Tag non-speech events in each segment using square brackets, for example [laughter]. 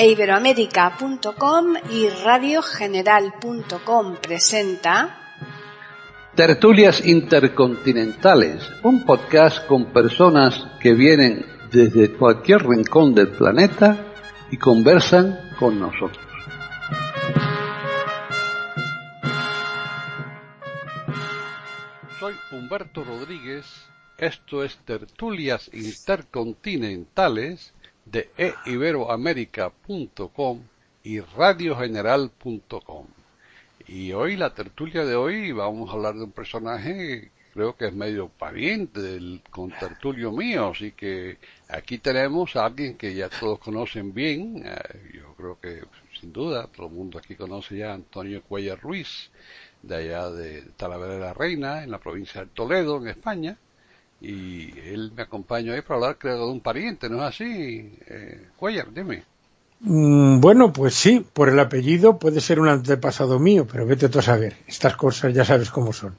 e iberoamérica.com y radiogeneral.com presenta Tertulias Intercontinentales, un podcast con personas que vienen desde cualquier rincón del planeta y conversan con nosotros. Soy Humberto Rodríguez, esto es Tertulias Intercontinentales de eiberoamerica.com y radiogeneral.com. Y hoy, la tertulia de hoy, vamos a hablar de un personaje creo que es medio pariente del contertulio mío, así que aquí tenemos a alguien que ya todos conocen bien, eh, yo creo que sin duda todo el mundo aquí conoce ya Antonio Cuellar Ruiz, de allá de Talavera de la Reina, en la provincia de Toledo, en España, y él me acompaña ahí para hablar, creo, de un pariente, ¿no es así? Eh, dime. Mm, bueno, pues sí, por el apellido puede ser un antepasado mío, pero vete tú a saber, estas cosas ya sabes cómo son.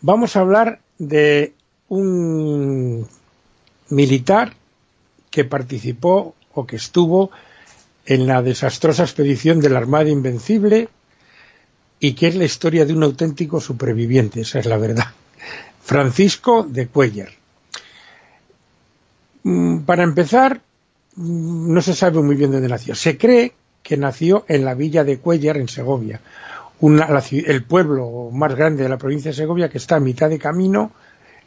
Vamos a hablar de un militar que participó o que estuvo en la desastrosa expedición de la Armada Invencible y que es la historia de un auténtico superviviente, esa es la verdad. Francisco de Cuellar. Mm, para empezar, mm, no se sabe muy bien dónde nació. Se cree que nació en la villa de Cuellar, en Segovia, el pueblo más grande de la provincia de Segovia, que está a mitad de camino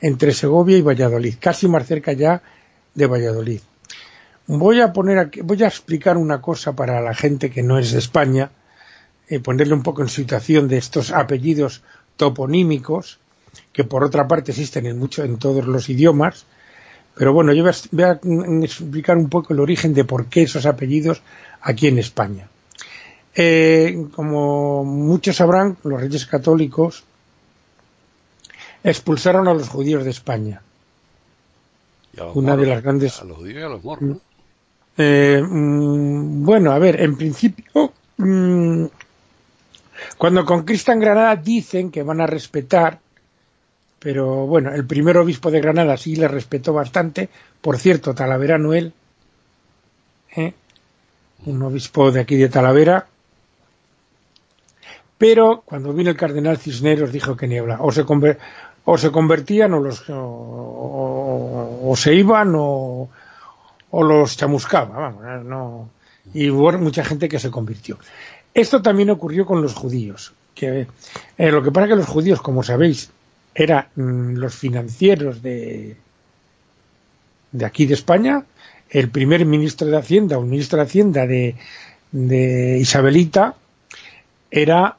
entre Segovia y Valladolid, casi más cerca ya de Valladolid. Voy a poner aquí, voy a explicar una cosa para la gente que no es de España, eh, ponerle un poco en situación de estos apellidos toponímicos, que por otra parte existen en mucho en todos los idiomas, pero bueno, yo voy a, explicar un poco el origen de por qué esos apellidos aquí en España. Eh, como muchos sabrán, los reyes católicos expulsaron a los judíos de España. Una de las grandes... A los judíos y a los moros, eh, mm, bueno, a ver, en principio, mm, cuando conquistan Granada dicen que van a respetar, pero bueno, el primer obispo de Granada sí le respetó bastante, por cierto, Talavera Noel, ¿eh? un obispo de aquí de Talavera, pero cuando vino el cardenal Cisneros dijo que niebla, o se, o se convertían o, los, se iban o, los chamuscaba, vamos, no, y hubo mucha gente que se convirtió. Esto también ocurrió con los judíos, que eh, lo que pasa es que los judíos, como sabéis, eran mm, los financieros de, de aquí de España, el primer ministro de Hacienda o ministro de Hacienda de, de Isabelita era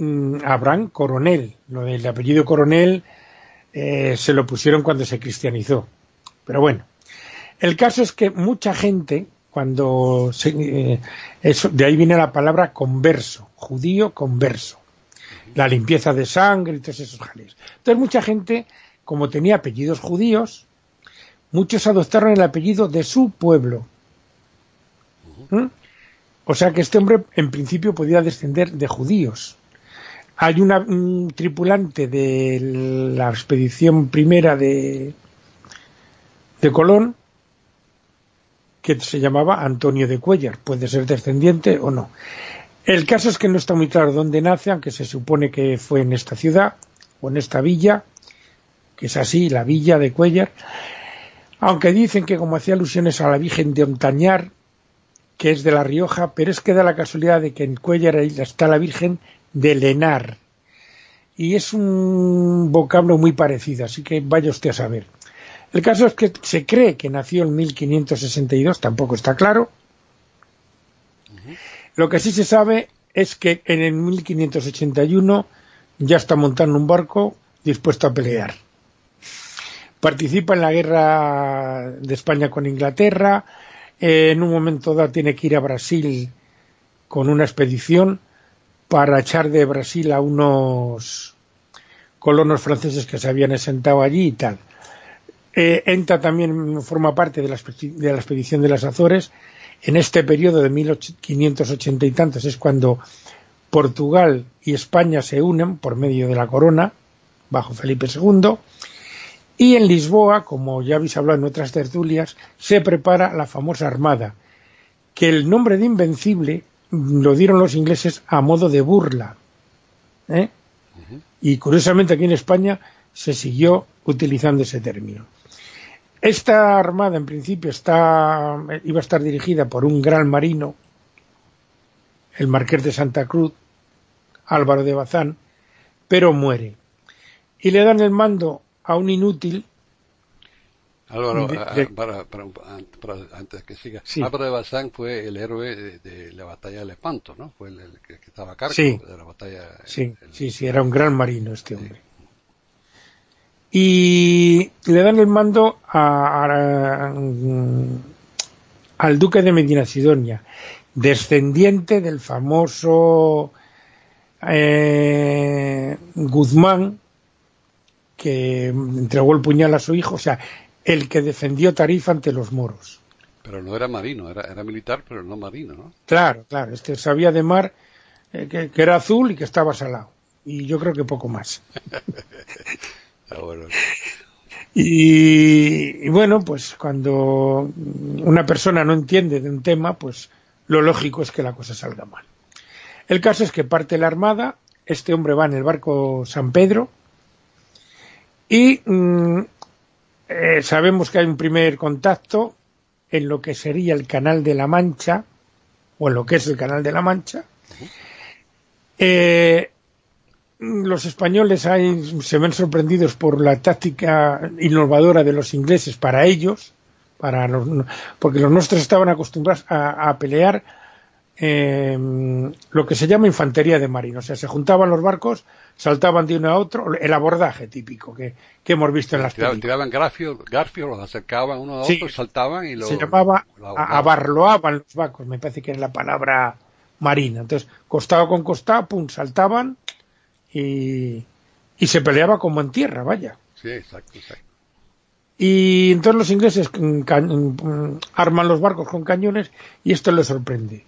Mm, Abraham Coronel. Lo del apellido Coronel eh, se lo pusieron cuando se cristianizó. Pero bueno, el caso es que mucha gente, cuando eh, de ahí viene la palabra converso, judío converso, la limpieza de sangre y todos esos jales. Entonces mucha gente, como tenía apellidos judíos, muchos adoptaron el apellido de su pueblo. ¿Mm? O sea que este hombre en principio podía descender de judíos hay una, un tripulante de la expedición primera de, de Colón que se llamaba Antonio de Cuellar, puede ser descendiente o no. El caso es que no está muy claro dónde nace, aunque se supone que fue en esta ciudad o en esta villa, que es así, la villa de Cuellar, aunque dicen que como hacía alusiones a la Virgen de Ontañar, que es de La Rioja, pero es que da la casualidad de que en Cuellar está la Virgen de Lenar. Y es un vocablo muy parecido, así que vaya usted a saber. El caso es que se cree que nació en 1562, tampoco está claro. Lo que sí se sabe es que en el 1581 ya está montando un barco dispuesto a pelear. Participa en la guerra de España con Inglaterra, en un momento dado tiene que ir a Brasil con una expedición para echar de Brasil a unos colonos franceses que se habían asentado allí y tal. Eh, entra también, forma parte de la, de la expedición de las Azores. En este periodo de 1580 y tantos es cuando Portugal y España se unen por medio de la corona, bajo Felipe II, y en Lisboa, como ya habéis hablado en otras tertulias, se prepara la famosa armada, que el nombre de Invencible lo dieron los ingleses a modo de burla. ¿eh? Y curiosamente aquí en España se siguió utilizando ese término. Esta armada en principio está, iba a estar dirigida por un gran marino, el marqués de Santa Cruz, Álvaro de Bazán, pero muere. Y le dan el mando a un inútil Álvaro, Para, antes que siga, Álvaro de Bazán fue el héroe de, la batalla de Lepanto, ¿no? Fue el, que, estaba a cargo de la batalla. Sí, sí, sí, era un gran marino este hombre. Y le dan el mando a, al duque de Medina Sidonia, descendiente del famoso eh, Guzmán, que entregó el puñal a su hijo, o sea, el que defendió Tarifa ante los moros. Pero no era marino, era, era militar, pero no marino, ¿no? Claro, claro, este sabía de mar eh, que, era azul y que estaba salado. Y yo creo que poco más. [laughs] Ah, y, bueno, pues cuando una persona no entiende de un tema, pues lo lógico es que la cosa salga mal. El caso es que parte la armada, este hombre va en el barco San Pedro y mm, eh, sabemos que hay un primer contacto en lo que sería el Canal de la Mancha, o en lo que es el Canal de la Mancha. Eh, los españoles se ven sorprendidos por la táctica innovadora de los ingleses para ellos, para porque los nuestros estaban acostumbrados a pelear Em, lo que se llama infantería de marino. O sea, se juntaban los barcos, saltaban de uno a otro, el abordaje típico que, hemos visto en las tiraban, Tiraban garfios, los acercaban uno a otro, saltaban y lo... Se llamaba, abarloaban los barcos, me parece que es la palabra marina. Entonces, costado con costado, pum, saltaban y, y se peleaba como en tierra, vaya. Sí, exacto, exacto. Y entonces los ingleses mm, mm, arman los barcos con cañones y esto les sorprende.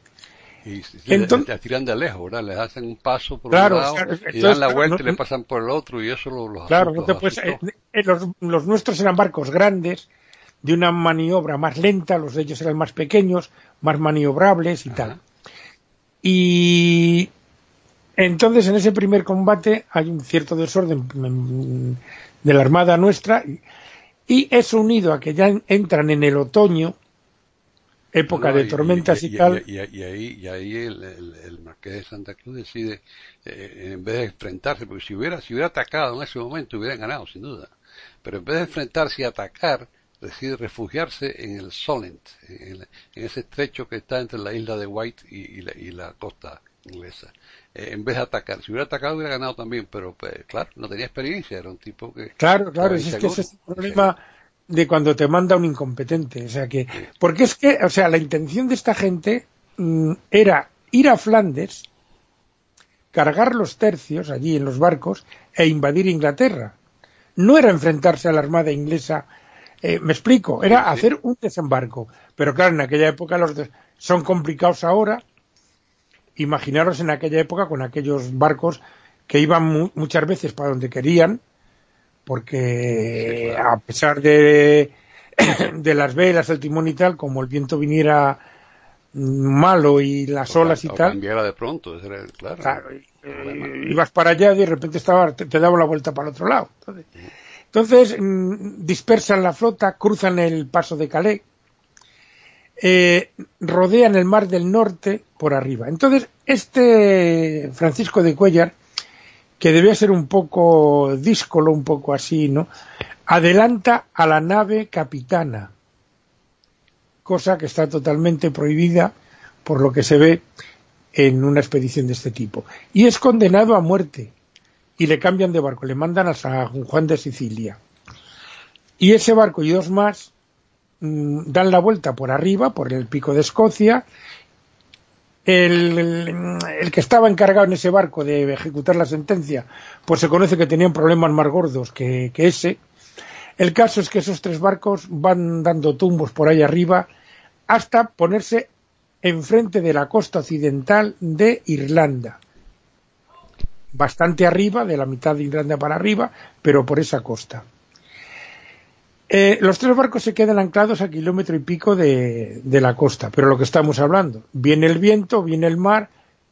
Y Entonces, tiran de lejos, ¿verdad? Les hacen un paso por un lado y dan la vuelta y le pasan por el otro y eso los Claro, pues, eh, eh, los, los, nuestros eran barcos grandes, de una maniobra más lenta, los de ellos eran más pequeños, más maniobrables y tal. Y entonces en ese primer combate hay un cierto desorden de la armada nuestra y es unido a que ya entran en el otoño época de tormentas y, tal. Y, ahí, y ahí el, el, marqués de Santa Cruz decide, eh, en vez de enfrentarse, porque si hubiera, si hubiera atacado en ese momento hubieran ganado, sin duda. Pero en vez de enfrentarse y atacar, decide refugiarse en el Solent, en, ese estrecho que está entre la isla de White y, la, y la costa inglesa. Eh, en vez de atacar, si hubiera atacado hubiera ganado también, pero pues, claro, no tenía experiencia, era un tipo que... Claro, claro, es que ese es el problema de cuando te manda un incompetente. O sea que, porque es que, o sea, la intención de esta gente mm, era ir a Flandes, cargar los tercios allí en los barcos e invadir Inglaterra. No era enfrentarse a la armada inglesa, eh, me explico, era hacer un desembarco. Pero claro, en aquella época los son complicados ahora. Imaginaros en aquella época con aquellos barcos que iban muchas veces para donde querían, porque a pesar de, [coughs] de las velas, el timón y tal, como el viento viniera malo y las olas y tal. cambiara de pronto, claro. Eh, ibas para allá y de repente estaba, te, daba la vuelta para el otro lado. Entonces, mm, dispersan la flota, cruzan el paso de Calais, eh, rodean el mar del norte por arriba. Entonces, este Francisco de Cuellar que debía ser un poco díscolo, un poco así, ¿no? Adelanta a la nave capitana, cosa que está totalmente prohibida por lo que se ve en una expedición de este tipo. Y es condenado a muerte y le cambian de barco, le mandan a San Juan de Sicilia. Y ese barco y dos más dan la vuelta por arriba, por el pico de Escocia, el, que estaba encargado en ese barco de ejecutar la sentencia, pues se conoce que tenían problemas más gordos que, ese. El caso es que esos tres barcos van dando tumbos por ahí arriba hasta ponerse enfrente de la costa occidental de Irlanda. Bastante arriba, de la mitad de Irlanda para arriba, pero por esa costa. Eh, los tres barcos se quedan anclados a kilómetro y pico de, de, la costa, pero lo que estamos hablando, viene el viento, viene el mar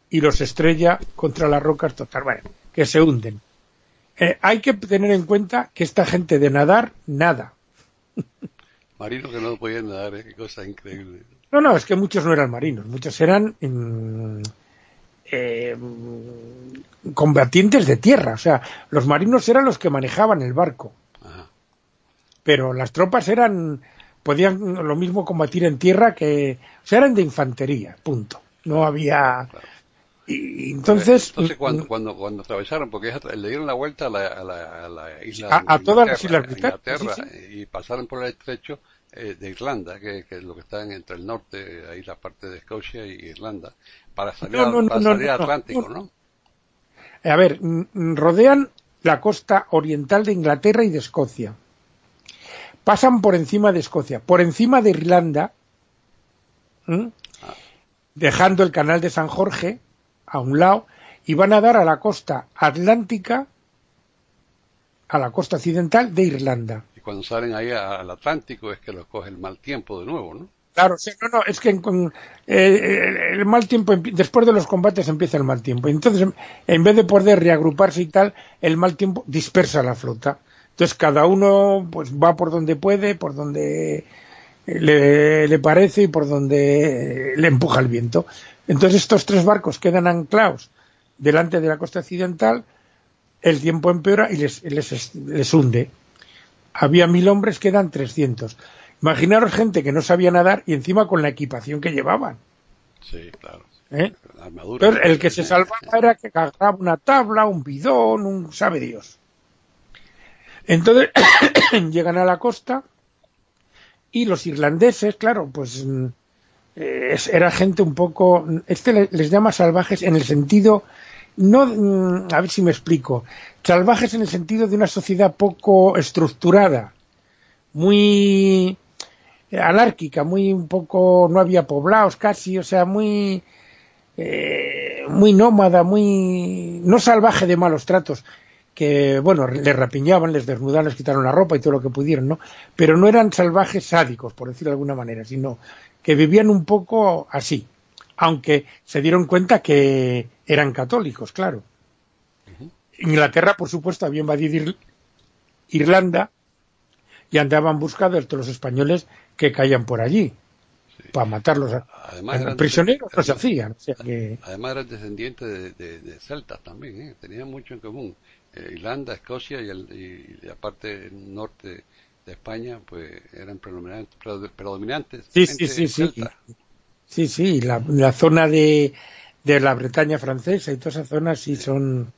y los estrella contra las rocas total, bueno, que se hunden. Eh, hay que tener en cuenta que esta gente de nadar, nada. [laughs] Marinos que no podían nadar, ¿eh? qué cosa increíble. No, no, es que muchos no eran marinos, muchos eran mm, eh, combatientes de tierra, o sea, los marinos eran los que manejaban el barco. Pero las tropas eran, podían lo mismo combatir en tierra que, o sea, eran de infantería, punto. No había... Claro. Y entonces, entonces cuando, cuando, cuando atravesaron, porque le dieron la vuelta a la, a la, a la isla a, a todas las islas británicas sí, sí. y pasaron por el estrecho eh, de Irlanda, que, que, es lo que está entre el norte, ahí la parte de Escocia y Irlanda, para salir, no, no, para salir al Atlántico, ¿no? A ver, rodean la costa oriental de Inglaterra y de Escocia. Pasan por encima de Escocia, por encima de Irlanda, ¿eh? dejando el canal de San Jorge a un lado, y van a dar a la costa atlántica, a la costa occidental de Irlanda. Y cuando salen ahí al Atlántico es que los coge el mal tiempo de nuevo, ¿no? Claro, sí, no, no, es que con, eh, el mal tiempo, después de los combates empieza el mal tiempo. Entonces, en vez de poder reagruparse y tal, el mal tiempo dispersa la flota. Entonces, cada uno pues va por donde puede, por donde le, le parece y por donde le empuja el viento. Entonces, estos tres barcos quedan anclados delante de la costa occidental, el tiempo empeora y les, les, les hunde. Había mil hombres, quedan trescientos. Imaginaros gente que no sabía nadar y encima con la equipación que llevaban. Sí, claro. ¿Eh? Entonces, el que se salvaba era que agarraba una tabla, un bidón, un sabe Dios. Entonces, [coughs] llegan a la costa y los irlandeses, claro, pues eh, era gente un poco... Este les llama salvajes en el sentido... no mm, A ver si me explico. Salvajes en el sentido de una sociedad poco estructurada, muy anárquica, muy un poco, no había poblados casi, o sea, muy, eh, muy nómada, muy, no salvaje de malos tratos, que, bueno, les rapiñaban, les desnudaban, les quitaron la ropa y todo lo que pudieron, ¿no? Pero no eran salvajes sádicos, por decirlo de alguna manera, sino que vivían un poco así, aunque se dieron cuenta que eran católicos, claro. Inglaterra, por supuesto, había invadido Irlanda y andaban buscando a los españoles que caían por allí sí. para matarlos. Además, eran, prisioneros no se hacían. O sea que... Además eran descendientes de, de, de celtas también, ¿eh? tenían mucho en común. Eh, Irlanda, Escocia y, el, y, la parte norte de España, pues eran predominantes. predominantes sí, sí, sí, sí. Sí, sí, la, la zona de, de la Bretaña francesa y toda esa zona sí son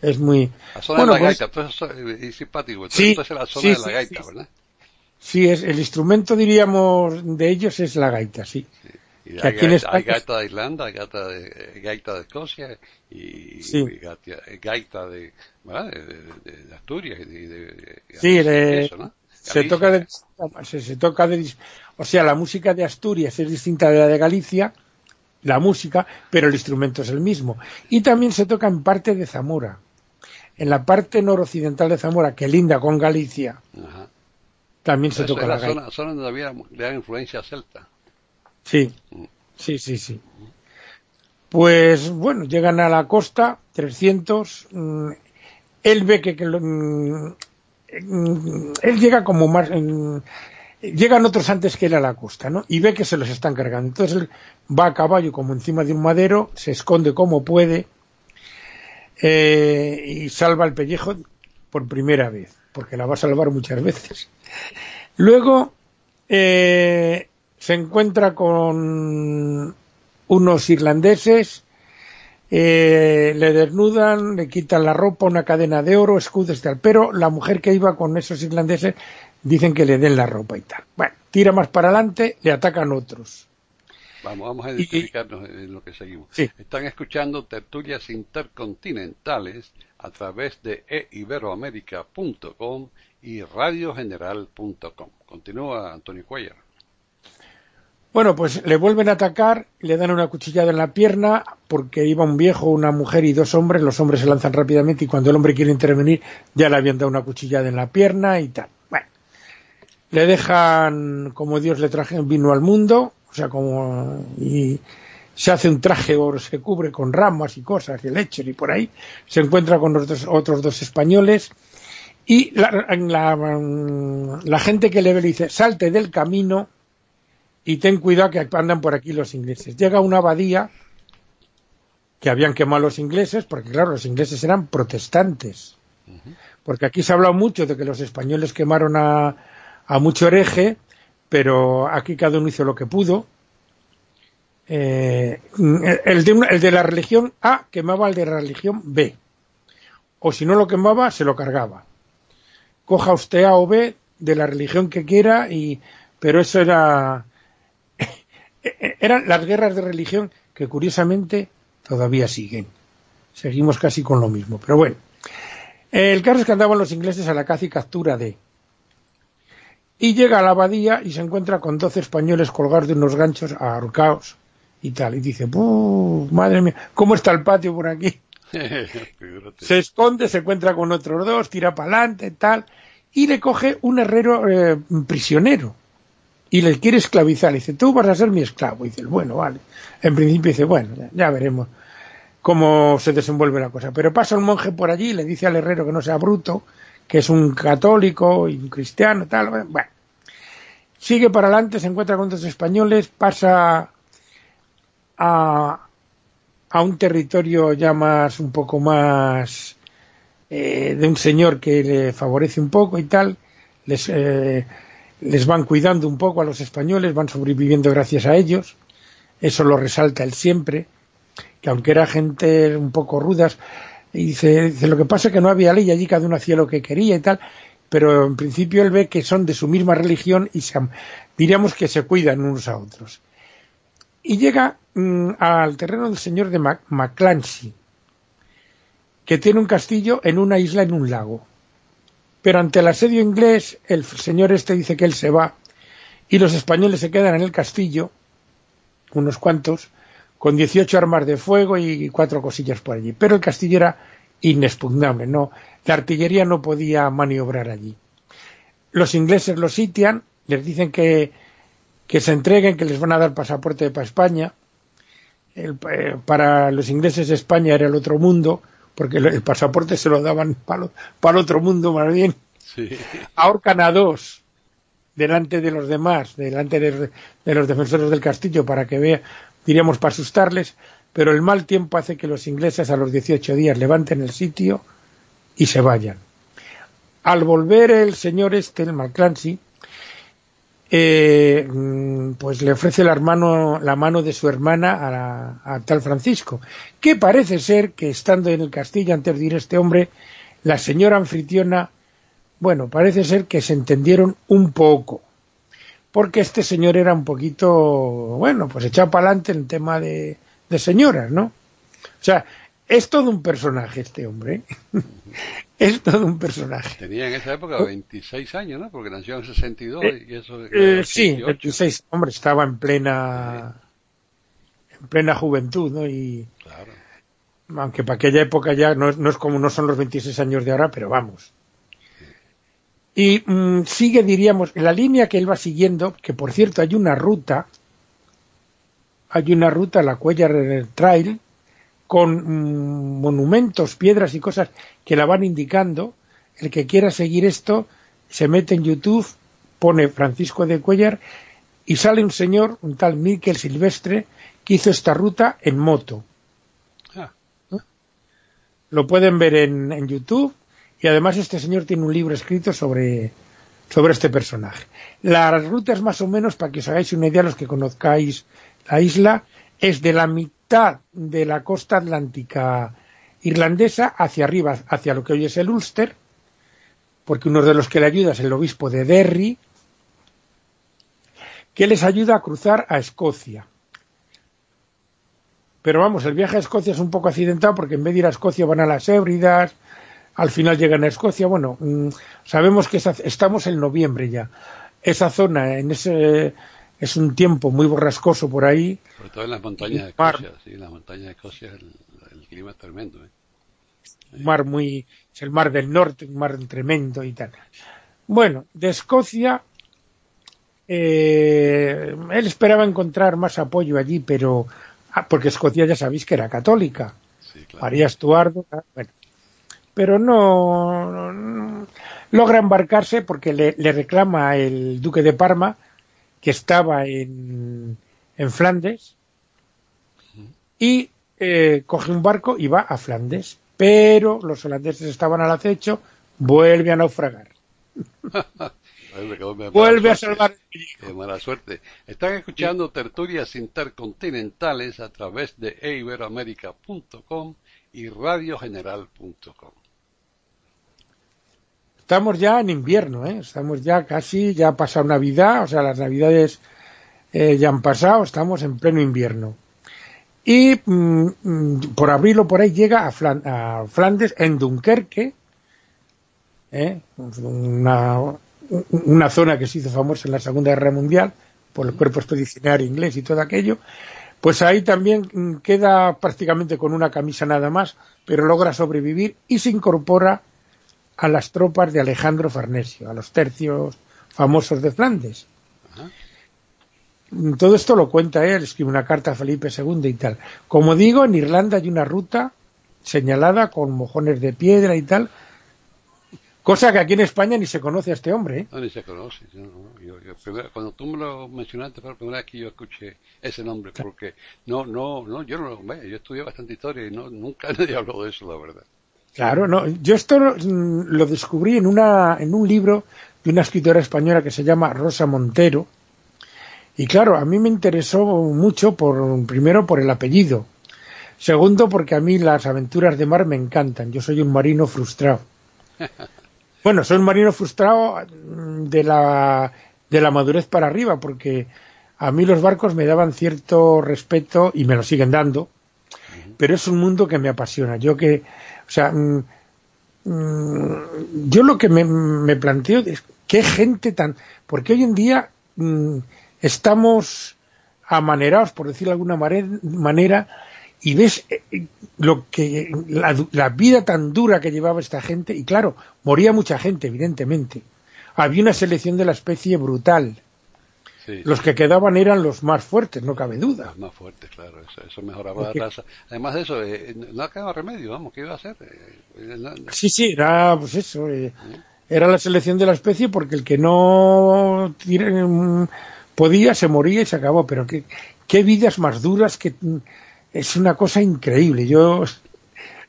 es muy la zona bueno, de la pues, gaita eso es simpático entonces, sí, entonces la zona sí, de la gaita ¿verdad? sí es el instrumento diríamos de ellos es la gaita sí, Y hay, gaita, España... hay, gaita, de Irlanda, hay gaita de, gaita de Escocia y, sí. y gaita, gaita de, de, de, Asturias y de, sí, de, eso, ¿no? se toca de, se, se, toca de o sea la música de Asturias es distinta de la de Galicia la música pero el instrumento es el mismo y también se toca en parte de Zamora en la parte noroccidental de Zamora, que linda con Galicia, Ajá. también se Eso toca la zona, zona donde había influencia celta. Sí, sí, sí, sí. Pues bueno, llegan a la costa, 300, mmm, él ve que, que mmm, él llega como más... Llegan otros antes que él a la costa, ¿no? Y ve que se los están cargando. Entonces él va a caballo como encima de un madero, se esconde como puede, eh, y salva el pellejo por primera vez, porque la va a salvar muchas veces. Luego eh, se encuentra con unos irlandeses, eh, le desnudan, le quitan la ropa, una cadena de oro, escudos y tal, pero la mujer que iba con esos irlandeses dicen que le den la ropa y tal. Bueno, tira más para adelante, le atacan otros. Vamos, vamos a identificarnos y, en lo que seguimos. Sí. Están escuchando tertulias intercontinentales a través de eiberoamerica.com y radiogeneral.com. Continúa Antonio Cuellar. Bueno, pues le vuelven a atacar, le dan una cuchillada en la pierna porque iba un viejo, una mujer y dos hombres. Los hombres se lanzan rápidamente y cuando el hombre quiere intervenir ya le habían dado una cuchillada en la pierna y tal. Bueno, le dejan como Dios le traje vino al mundo, o sea, como y se hace un traje o se cubre con ramas y cosas, y leche y por ahí, se encuentra con los otros dos españoles y la, la, gente que le ve le dice, salte del camino y ten cuidado que andan por aquí los ingleses. Llega una abadía que habían quemado los ingleses, porque claro, los ingleses eran protestantes. Porque aquí se ha hablado mucho de que los españoles quemaron a, a mucho hereje, pero aquí cada uno hizo lo que pudo. Eh, el, de el, de la religión A quemaba al de la religión B. O si no lo quemaba, se lo cargaba. Coja usted A o B de la religión que quiera, y, pero eso era. Eran las guerras de religión que curiosamente todavía siguen. Seguimos casi con lo mismo, pero bueno. El caso es que andaban los ingleses a la caza y captura de y llega a la abadía y se encuentra con doce españoles colgados de unos ganchos ahorcados y tal. Y dice, madre mía, ¿cómo está el patio por aquí? [laughs] se esconde, se encuentra con otros dos, tira para adelante, tal, y le coge un herrero eh, prisionero y le quiere esclavizar. Dice, tú vas a ser mi esclavo. Y dice, bueno, vale. En principio dice, bueno, ya, veremos cómo se desenvuelve la cosa. Pero pasa un monje por allí le dice al herrero que no sea bruto que es un católico y un cristiano, tal, bueno. Sigue para adelante, se encuentra con otros españoles, pasa a, a un territorio ya más, un poco más eh, de un señor que le favorece un poco y tal, les, eh, les van cuidando un poco a los españoles, van sobreviviendo gracias a ellos, eso lo resalta él siempre, que aunque era gente un poco rudas, y dice, lo que pasa es que no había ley allí, cada uno hacía lo que quería y tal, pero en principio él ve que son de su misma religión y diríamos que se cuidan unos a otros. Y llega mm, al terreno del señor de Maclancy, que tiene un castillo en una isla en un lago. Pero ante el asedio inglés, el señor este dice que él se va y los españoles se quedan en el castillo, unos cuantos, con 18 armas de fuego y cuatro cosillas por allí. Pero el castillo era inexpugnable, no, la artillería no podía maniobrar allí. Los ingleses los sitian, les dicen que, que se entreguen, que les van a dar pasaporte para España. Eh, para los ingleses España era el otro mundo, porque el, pasaporte se lo daban para, el otro mundo más bien. Sí. Ahorcan a dos delante de los demás, delante de, de, los defensores del castillo, para que vea, diríamos para asustarles, pero el mal tiempo hace que los ingleses a los 18 días levanten el sitio y se vayan. Al volver el señor este, el Malclancy, eh, mm, pues le ofrece la mano, la mano de su hermana a, tal Francisco, que parece ser que estando en el castillo antes de ir este hombre, la señora anfitriona, bueno, parece ser que se entendieron un poco, porque este señor era un poquito, bueno, pues echado para adelante en tema de, de señoras, ¿no? O sea, es todo un personaje este hombre. [laughs] es todo un personaje. Tenía en esa época 26 años, ¿no? Porque nació en 62 eh, y eso... Eh, sí, 26. Hombre, estaba en plena... En plena juventud, ¿no? Y... Claro. Aunque para aquella época ya no es, no es como no son los 26 años de ahora, pero vamos. Y mm, sigue, diríamos, la línea que él va siguiendo, que por cierto hay una ruta, hay una ruta, la Cuellar Trail, con mm, monumentos, piedras y cosas que la van indicando. El que quiera seguir esto, se mete en YouTube, pone Francisco de Cuellar y sale un señor, un tal Miquel Silvestre, que hizo esta ruta en moto. Ah. Lo pueden ver en, en YouTube y además este señor tiene un libro escrito sobre, sobre este personaje. La ruta es más o menos, para que os hagáis una idea, los que conozcáis la isla, es de la mitad de la costa atlántica irlandesa hacia arriba, hacia lo que hoy es el Ulster, porque uno de los que le ayuda es el obispo de Derry, que les ayuda a cruzar a Escocia. Pero vamos, el viaje a Escocia es un poco accidentado porque en vez de ir a Escocia van a las Ébridas, al final llegan a Escocia. Bueno, mm, sabemos que estamos en noviembre ya. Esa zona, en ese es un tiempo muy borrascoso por ahí. Sobre todo en las montañas de Escocia, sí, en las montañas de Escocia el, clima es tremendo. ¿eh? Un mar muy, es el mar del norte, un mar tremendo y tal. Bueno, de Escocia eh, él esperaba encontrar más apoyo allí, pero ah, porque Escocia ya sabéis que era católica. Sí, claro. María Estuardo, bueno. pero no, no- logra embarcarse porque le, le reclama el duque de Parma que estaba en, en Flandes y eh, coge un barco y va a Flandes, pero los holandeses estaban al acecho, vuelve a naufragar, [laughs] vuelve a salvar. Qué mala suerte. Están escuchando tertulias intercontinentales a través de iberoamerica.com y radiogeneral.com. Estamos ya en invierno, ¿eh? estamos ya casi, ya ha pasado Navidad, o sea, las Navidades eh, ya han pasado, estamos en pleno invierno. Y mm, por abril o por ahí llega a, Flan- a Flandes, en Dunkerque, ¿eh? una, una zona que se hizo famosa en la Segunda Guerra Mundial por el cuerpo expedicionario inglés y todo aquello, pues ahí también mm, queda prácticamente con una camisa nada más, pero logra sobrevivir y se incorpora a las tropas de Alejandro Farnesio, a los tercios famosos de Flandes. Ajá. Todo esto lo cuenta él, escribe una carta a Felipe II y tal. Como digo, en Irlanda hay una ruta señalada con mojones de piedra y tal, cosa que aquí en España ni se conoce a este hombre. ¿eh? No, ni se conoce. no, no. Yo- yo primero- cuando tú me lo mencionaste fue la primera vez que yo escuché ese nombre, porque no, no, no, yo no, vaya, yo estudié bastante historia y no, nunca [laughs] nadie habló de eso, la verdad. Claro, no. Yo esto mm, lo descubrí en, una, en un libro de una escritora española que se llama Rosa Montero. Y claro, a mí me interesó mucho, por primero por el apellido. Segundo, porque a mí las aventuras de mar me encantan. Yo soy un marino frustrado. [laughs] Bueno, soy un marino frustrado mm, de la, de la madurez para arriba, porque a mí los barcos me daban cierto respeto y me lo siguen dando, pero es un mundo que me apasiona. Yo que, o sea, mm, mm, yo lo que me, me planteo es qué gente tan, porque hoy en día mm, estamos amanerados, por decirlo de alguna manera, y ves eh, eh, lo que la, la vida tan dura que llevaba esta gente, y claro, moría mucha gente, evidentemente. Había una selección de la especie brutal. Sí, Los que quedaban eran los más fuertes, no cabe duda. Los más fuertes, claro, eso, eso mejoraba Porque- la raza. Además de eso, eh, no quedaba remedio, vamos, ¿qué iba a hacer? Eh, eh, no- Sí, sí, era pues eso, eh, era la selección de la especie porque el que no mm, podía se moría y se acabó, pero qué, qué vidas más duras, que mm, es una cosa increíble. Yo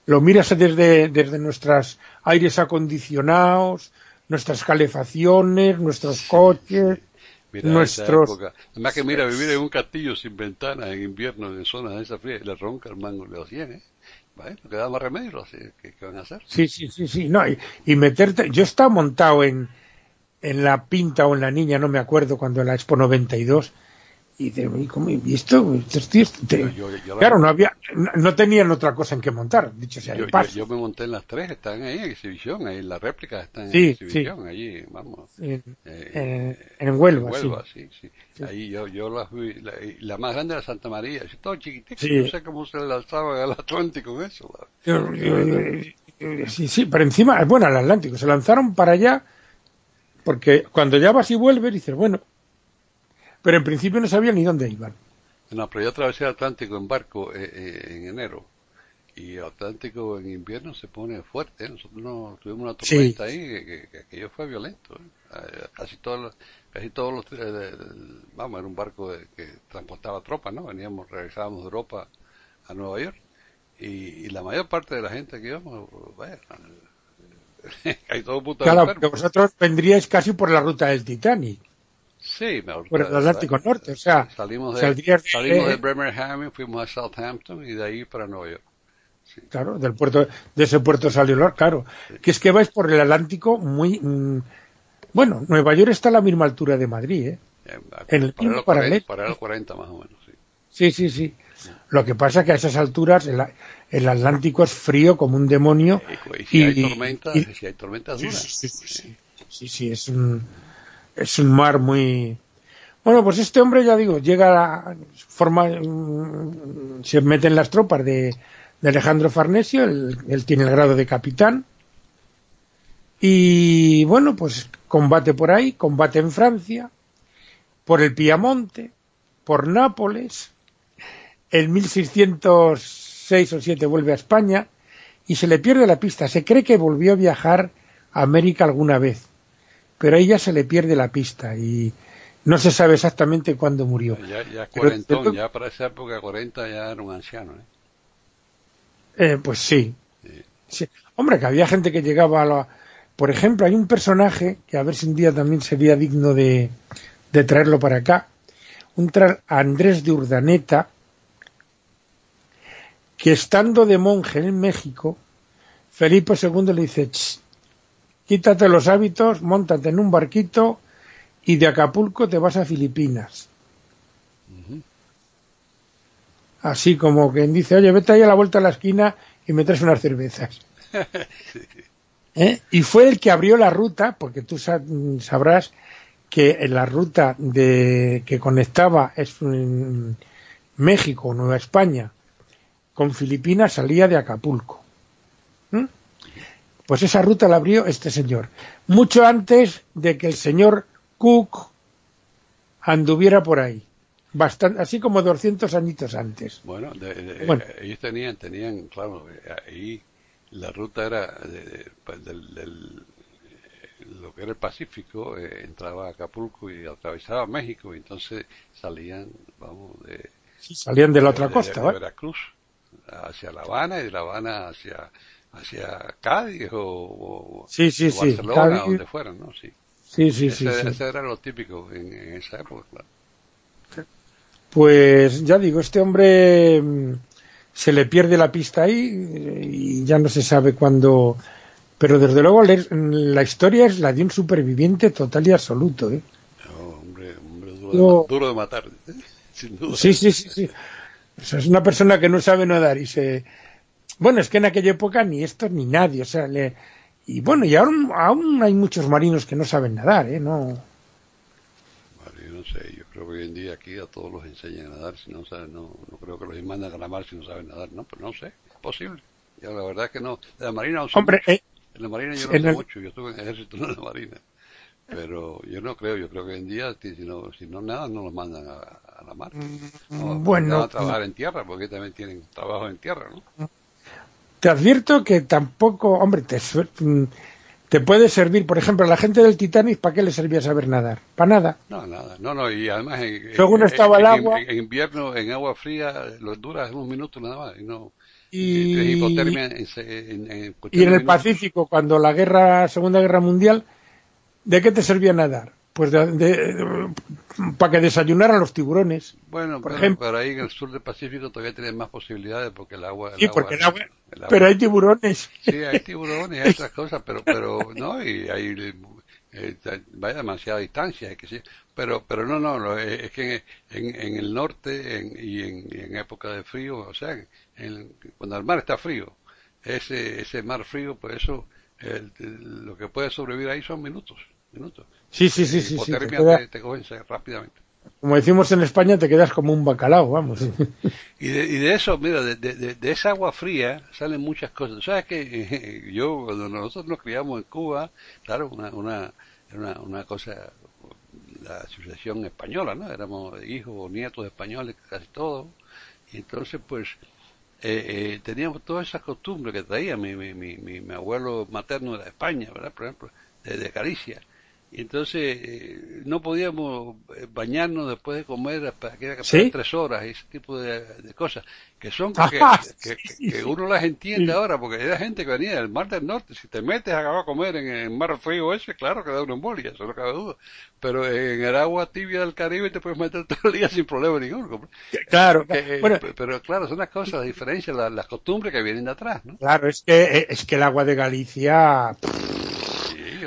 lo miras desde, desde nuestros aires acondicionados, nuestras calefacciones, nuestros coches, Mira, esa nuestros época. Además que mira, vivir en un castillo sin ventanas en invierno en zonas de esa fría, le ronca el mango los 100, ¿eh? Bueno, no queda más remedio, ¿qué, qué van a hacer? Sí, sí, sí, sí. No, y, y meterte. Yo estaba montado en, en la pinta o en la niña, no me acuerdo, cuando en la Expo 92. Y de, ¿y cómo he visto? Te- Yo- yo- yo la- claro, no había, no, no tenían otra cosa en que montar, dicho sea Yo, de yo, paso. yo me monté en las tres, están ahí en exhibición, ahí las réplicas están en Sí, exhibición, allí, vamos. en, Eh, en- en Huelva, en Huelva, sí. sí. Ahí yo, yo las vi, la, más grande era Santa María, es todo chiquitito, no sé cómo se lanzaba al Atlántico con eso. Yo- yo- yo- sí, sí, pero encima, bueno, al Atlántico, se lanzaron para allá, porque cuando ya vas y vuelves, dices, bueno, pero en principio no sabían ni dónde iban. No, pero yo atravesé el Atlántico en barco eh, eh, en enero. Y el Atlántico en invierno se pone fuerte. ¿eh? Nosotros no, tuvimos una Sí. tormenta ahí que, que- que aquello fue violento. ¿eh? Eh, Casi todos los, casi todos los, vamos, era un barco de- que transportaba tropas, ¿no? Veníamos, regresábamos de Europa a Nueva York. Y, y la mayor parte de la gente que íbamos, vaya, [laughs] hay todo puto Claro, porque vosotros vendríais casi por la ruta del Titanic. Sí, me por el Atlántico Norte, o sea, salimos de, de- salimos de Bremerhaven, fuimos a Southampton y de ahí para Nueva York. Claro, del puerto, de ese puerto salió el claro. Que es que vais por el Atlántico muy, mm, bueno, Nueva York está a la misma altura de Madrid, ¿eh? Eh, En el para mismo los paralelo. 40, para los 40 más o menos, sí. Sí, sí, sí. Lo que pasa que a esas alturas el, el Atlántico es frío como un demonio. Y, y si hay tormentas, y- si hay tormentas Sí, duras. sí, sí, sí. Sí, sí, es un, es un mar muy... Bueno, pues este hombre, ya digo, llega a forma, mm, se mete en las tropas de, de Alejandro Farnesio, él, él tiene el grado de capitán, y bueno, pues combate por ahí, combate en Francia, por el Piamonte, por Nápoles, en 1606 o 7 vuelve a España y se le pierde la pista. Se cree que volvió a viajar a América alguna vez, pero a ella se le pierde la pista y no se sabe exactamente cuándo murió. Ya, ya cuarentón, ya para esa época 40 ya era un anciano. ¿eh? Eh, pues sí. sí. Hombre, que había gente que llegaba a la... Por ejemplo, hay un personaje que a ver si un día también sería digno de, de traerlo para acá, un Andrés de Urdaneta, que estando de monje en México, Felipe II le dice, quítate los hábitos, montate en un barquito y de Acapulco te vas a Filipinas. Así como quien dice, oye, vete ahí a la vuelta a la esquina y me traes unas cervezas. [laughs] ¿Eh? Y fue el que abrió la ruta, porque tú sabrás que la ruta de, que conectaba México, Nueva España, con Filipinas salía de Acapulco. Pues esa ruta la abrió este señor, mucho antes de que el señor Cook anduviera por ahí. Bastante, así como 200 añitos antes. Bueno, ellos tenían, tenían, claro, ahí la ruta era del, lo que era el Pacífico, eh, entraba a Acapulco y atravesaba México, y entonces salían, vamos, de... salían de la otra costa, de, Veracruz hacia La Habana y de La Habana hacia hacia Cádiz o, sí, sí, Barcelona, donde fueran, ¿no? Sí. Sí, sí, ese, sí, ese era lo típico en, esa época, claro. Pues ya digo, este hombre mm, se le pierde la pista ahí y ya no se sabe cuándo... Pero desde luego la historia es la de un superviviente total y absoluto. ¿eh? hombre, hombre duro, de, duro de matar, ¿eh? [laughs] sin duda. Sí, sí, sí. sí. es una persona que no sabe nadar y se... Bueno, es que en aquella época ni esto ni nadie, o sea, le... y bueno, y aún, aún hay muchos marinos que no saben nadar, ¿eh? No... Bueno, no sé, yo creo que hoy en día aquí a todos los enseñan a nadar, si no saben, no, no creo que los mandan a la mar si no saben nadar, no, pues no sé, es posible. Yo la verdad es que no, de la marina no sé Hombre, eh, en la marina yo no sé mucho, yo estuve en el ejército, [laughs] no en la marina. Pero yo no creo, yo creo que hoy en día, si no, si no nada, no los mandan a, a la mar. No, bueno. a trabajar en tierra, porque también tienen trabajo en tierra, ¿no? Te advierto que tampoco, hombre, te, te puede servir, por ejemplo, a la gente del Titanic, ¿para qué le servía saber nadar? Para nada. No, nada. No, no, y además en, Según estaba el agua. En, invierno, en agua fría, lo dura unos minutos nada más. Y, no, y, hipotermia en, y en el Pacífico, cuando la guerra, Segunda Guerra Mundial, ¿de qué te servía nadar? Pues de, para que desayunaran los tiburones. Bueno, por ejemplo. pero ahí en el sur del Pacífico todavía tienen más posibilidades porque el agua... sí, porque el agua, Pero hay tiburones. Sí, hay tiburones, hay otras cosas, pero, pero no, y hay... Eh, vaya demasiada distancia, que sí. pero pero no, no, es que en, en, el norte y, en, en, época de frío, o sea, cuando el mar está frío, ese, ese mar frío, pues eso, lo que puede sobrevivir ahí son minutos minutos. Sí, sí, sí, sí. sí te, te, cogen rápidamente. Como decimos en España, te quedas como un bacalao, vamos. [laughs] Y de, y de eso, mira, de, de, de, esa agua fría salen muchas cosas. ¿Sabes que [laughs] Yo, cuando nosotros nos criamos en Cuba, claro, una, una, una, una cosa, la asociación española, ¿no? Éramos hijos o nietos españoles, casi todos. Y entonces, pues, eh, eh, teníamos todas esas costumbres que traía mi, mi, mi, mi, abuelo materno de España, ¿verdad? Por ejemplo, de, y entonces eh, no podíamos eh, bañarnos después de comer hasta que era tres horas ese tipo de, cosas que son que, que, [laughs] uno las entiende ahora porque era gente que venía del mar del norte. Si te metes a comer en el mar frío ese claro que da una embolia eso no cabe duda. Pero en el agua tibia del Caribe te puedes meter [laughs] todo el día sin problema ninguno claro eh, pero claro son las cosas las diferencias las, costumbres que vienen de atrás ¿no? claro es que es que el agua de Galicia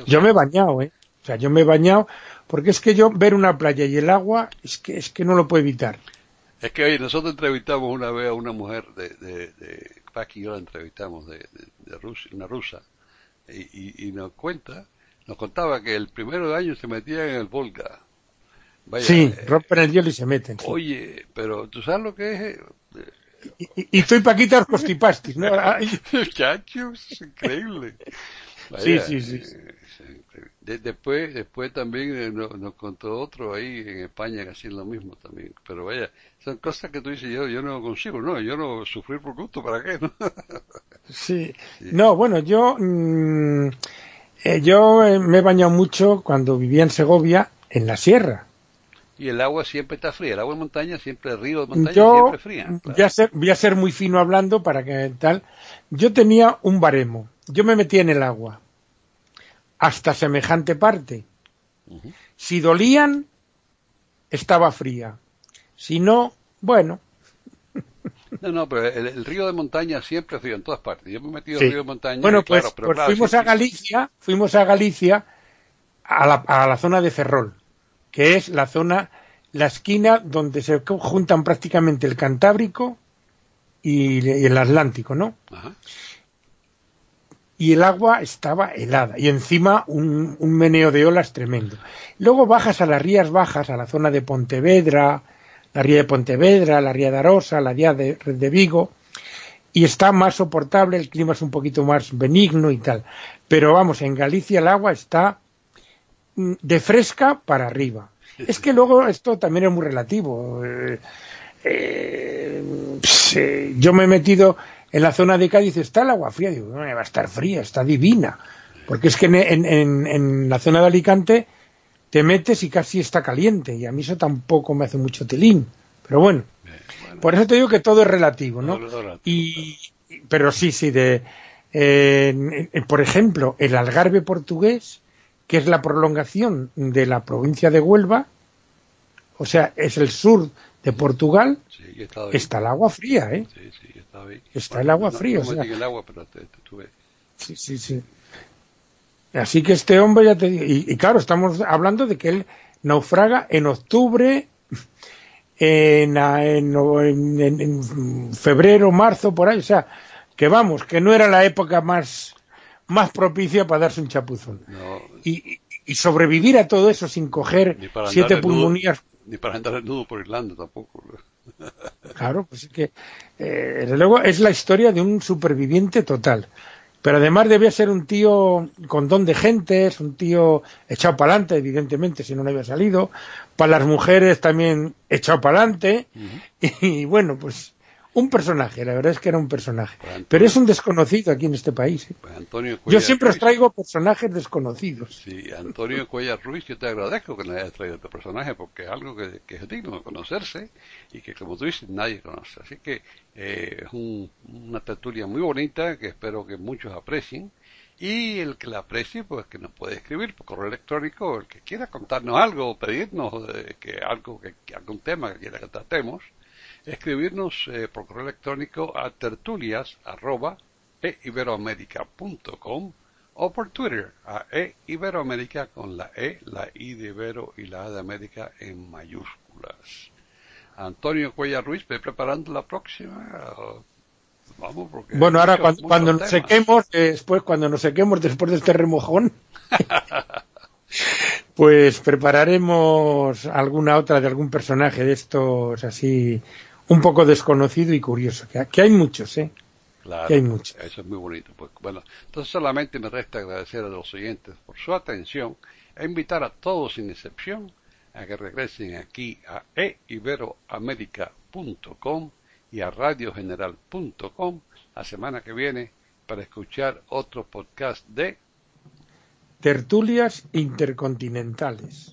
yo me he bañado eh o sea, yo me he bañado, porque es que yo ver una playa y el agua, es que, es que no lo puedo evitar. Es que oye, nosotros entrevistamos una vez a una mujer de, de, de Paqui y yo la entrevistamos de, de, Rusia, una rusa, y, y, nos cuenta, nos contaba que el primero de año se metía en el Volga. sí, eh, rompen el hielo y se meten. Oye, pero ¿tú sabes lo que es? Y, y, y estoy Paquitas Costipastis, ¿no? [laughs] Muchachos, increíble. sí, sí, sí. De- después, después también eh, nos, nos contó otro ahí en España que hacían lo mismo también. Pero vaya, son cosas que tú dices, yo, yo no consigo, no, yo no sufrir por gusto, ¿para qué? No? [laughs] Sí. No, bueno, yo, mm, eh, yo eh, me he bañado mucho cuando vivía en Segovia, en la sierra. y el agua siempre está fría, el agua de montaña siempre, el río de montaña Yo siempre fría. claro. voy, a ser, voy a ser muy fino hablando para que tal. Yo tenía un baremo. Yo me metía en el agua hasta semejante parte. Si dolían, estaba fría. Si no, bueno, No, no, pero el, el río de montaña siempre frío en todas partes. Yo me he metido Sí. en el río de montaña. Bueno, y claro, pues, pero pues claro, fuimos sí, a. Galicia, fuimos a Galicia a la, a la zona de Ferrol, que es la zona, la esquina donde se juntan prácticamente el Cantábrico y, y el Atlántico, ¿no? Ajá. Y el agua estaba helada y encima un, un meneo de olas tremendo. Luego bajas a las rías bajas, a la zona de Pontevedra, la ría de Pontevedra, la ría de Arosa, la ría de, de Vigo, y está más soportable, el clima es un poquito más benigno y tal. Pero vamos, en Galicia el agua está mm, de fresca para arriba. Es que luego esto también es muy relativo. Eh, eh, eh, yo me he metido en la zona de Cádiz, está el agua fría, digo, no, va a estar fría, está divina. Porque es que en, en- en- en la zona de Alicante te metes y casi está caliente, y a mí eso tampoco me hace mucho tilín. Pero bueno, bueno, por eso te digo que todo es relativo, ¿no? todo es relativo, Y, pero sí, sí, de, eh, por ejemplo, el Algarve portugués, que es la prolongación de la provincia de Huelva, o sea, es el sur de Portugal, sí, está el agua fría, ¿eh? Sí, sí, ahí. Está el agua no- fría, No, o sea. metí en el agua, pero te, te tuve. Sí, sí, sí. Así que este hombre ya te digo, y, y claro, estamos hablando de que él naufraga en octubre, en, en, en- en- en febrero, marzo, por ahí, o sea, que vamos, que no era la época más, más propicia para darse un chapuzón. Y, y- sobrevivir a todo eso sin coger siete pulmonías ni para andar desnudo por Irlanda tampoco. [laughs] Claro, pues es que, eh, desde luego, es la historia de un superviviente total. Pero además debía ser un tío con don de gente, es un tío echado para adelante, evidentemente, si no, no había salido. Para las mujeres también echado para adelante. [laughs] Y bueno, pues un personaje, la verdad es que era un personaje. Bueno, Pero es un desconocido aquí en este país. ¿eh? Pues Antonio Yo siempre os traigo personajes desconocidos. Sí, Antonio Cuellar Ruiz, yo te agradezco que nos hayas traído este personaje porque es algo que, que es digno de conocerse y que, como tú dices, nadie conoce. Así que eh, es un- una tertulia muy bonita que espero que muchos aprecien. Y el que la aprecie, pues que nos puede escribir por correo electrónico, el que quiera contarnos algo o pedirnos eh, que algo, que, que algún tema que quiera que tratemos, escribirnos eh, por correo electrónico a tertulias arroba eiberoamerica.com o por Twitter a eiberoamerica con la E, la I de Ibero y la A de América en mayúsculas. Antonio Cuellar Ruiz, ve preparando la próxima. o- Vamos, porque Bueno, ahora muchos- cuando, muchos cuando nos sequemos, eh, después, cuando nos sequemos después de este remojón, [laughs] pues prepararemos alguna otra de algún personaje de estos así un poco desconocido y curioso, que, que hay muchos, ¿eh? Claro, que hay muchos. Eso es muy bonito. Pues, bueno, entonces solamente me resta agradecer a los oyentes por su atención e invitar a todos sin excepción a que regresen aquí a eiberoamerica.com y a radiogeneral.com la semana que viene para escuchar otro podcast de Tertulias intercontinentales.